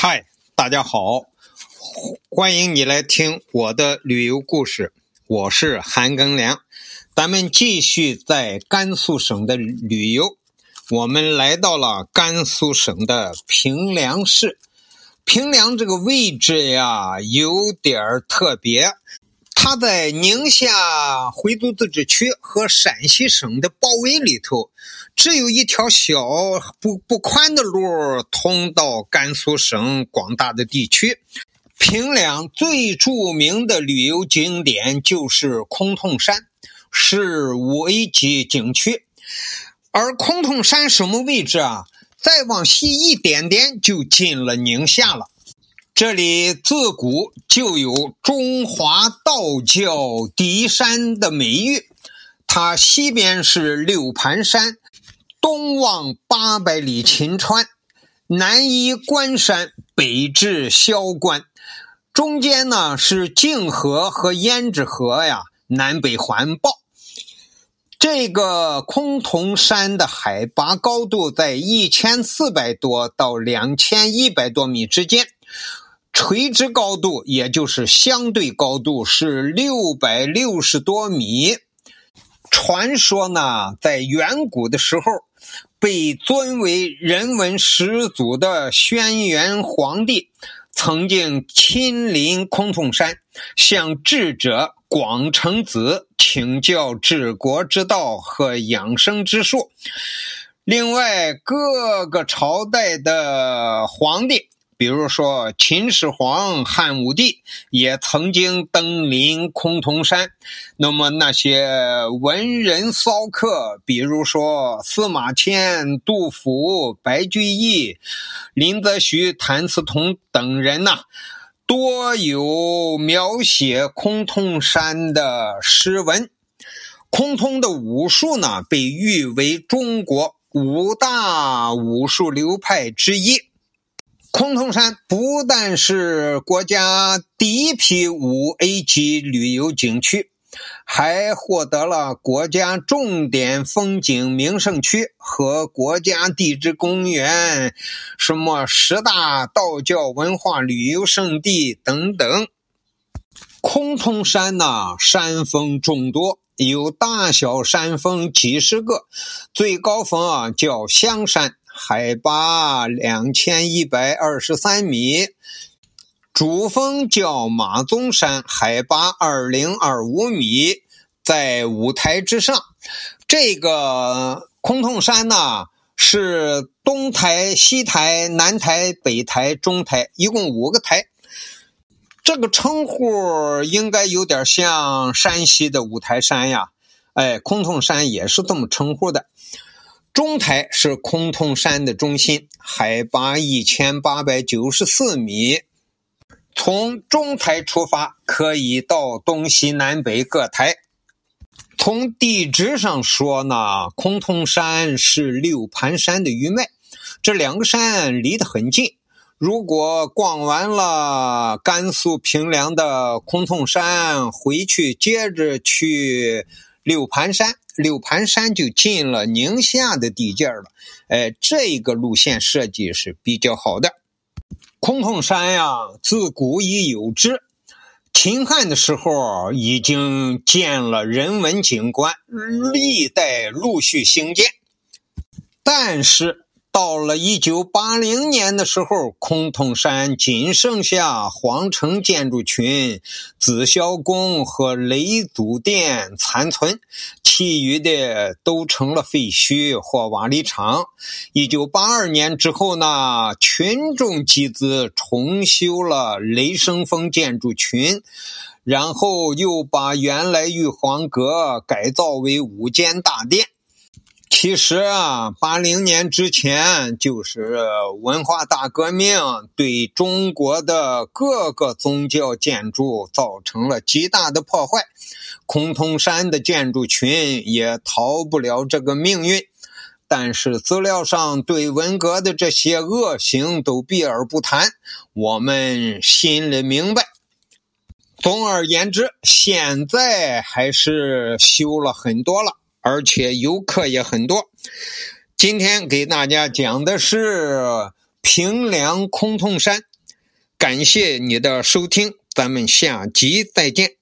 嗨，大家好，欢迎你来听我的旅游故事。我是韩庚良，咱们继续在甘肃省的旅游。我们来到了甘肃省的平凉市。平凉这个位置呀，有点特别。它在宁夏回族自治区和陕西省的包围里头，只有一条小不不宽的路通到甘肃省广大的地区。平凉最著名的旅游景点就是崆峒山，是五 A 级景区。而崆峒山什么位置啊？再往西一点点就进了宁夏了。这里自古就有中华道教第一山的美誉，它西边是六盘山，东望八百里秦川，南依关山，北至萧关，中间呢是泾河和胭脂河呀，南北环抱。这个崆峒山的海拔高度在一千四百多到两千一百多米之间。垂直高度，也就是相对高度是六百六十多米。传说呢，在远古的时候，被尊为人文始祖的轩辕皇帝，曾经亲临崆峒山，向智者广成子请教治国之道和养生之术。另外，各个朝代的皇帝。比如说，秦始皇、汉武帝也曾经登临崆峒山。那么那些文人骚客，比如说司马迁、杜甫、白居易、林则徐、谭嗣同等人呐，多有描写崆峒山的诗文。崆峒的武术呢，被誉为中国五大武术流派之一。崆峒山不但是国家第一批五 A 级旅游景区，还获得了国家重点风景名胜区和国家地质公园、什么十大道教文化旅游胜地等等。崆峒山呐，山峰众多，有大小山峰几十个，最高峰啊叫香山。海拔两千一百二十三米，主峰叫马鬃山，海拔二零二五米，在五台之上。这个崆峒山呢，是东台、西台、南台、北台、中台，一共五个台。这个称呼应该有点像山西的五台山呀，哎，崆峒山也是这么称呼的。中台是崆峒山的中心，海拔一千八百九十四米。从中台出发，可以到东西南北各台。从地质上说呢，崆峒山是六盘山的余脉，这两个山离得很近。如果逛完了甘肃平凉的崆峒山，回去接着去六盘山。六盘山就进了宁夏的地界了，哎，这个路线设计是比较好的。崆峒山呀，自古已有之，秦汉的时候已经建了人文景观，历代陆续兴建，但是。到了一九八零年的时候，崆峒山仅剩下皇城建筑群、紫霄宫和雷祖殿残存，其余的都成了废墟或瓦砾场。一九八二年之后呢，群众集资重修了雷生峰建筑群，然后又把原来玉皇阁改造为五间大殿。其实啊，八零年之前就是文化大革命，对中国的各个宗教建筑造成了极大的破坏。崆峒山的建筑群也逃不了这个命运。但是资料上对文革的这些恶行都避而不谈，我们心里明白。总而言之，现在还是修了很多了。而且游客也很多。今天给大家讲的是平凉崆峒山。感谢你的收听，咱们下集再见。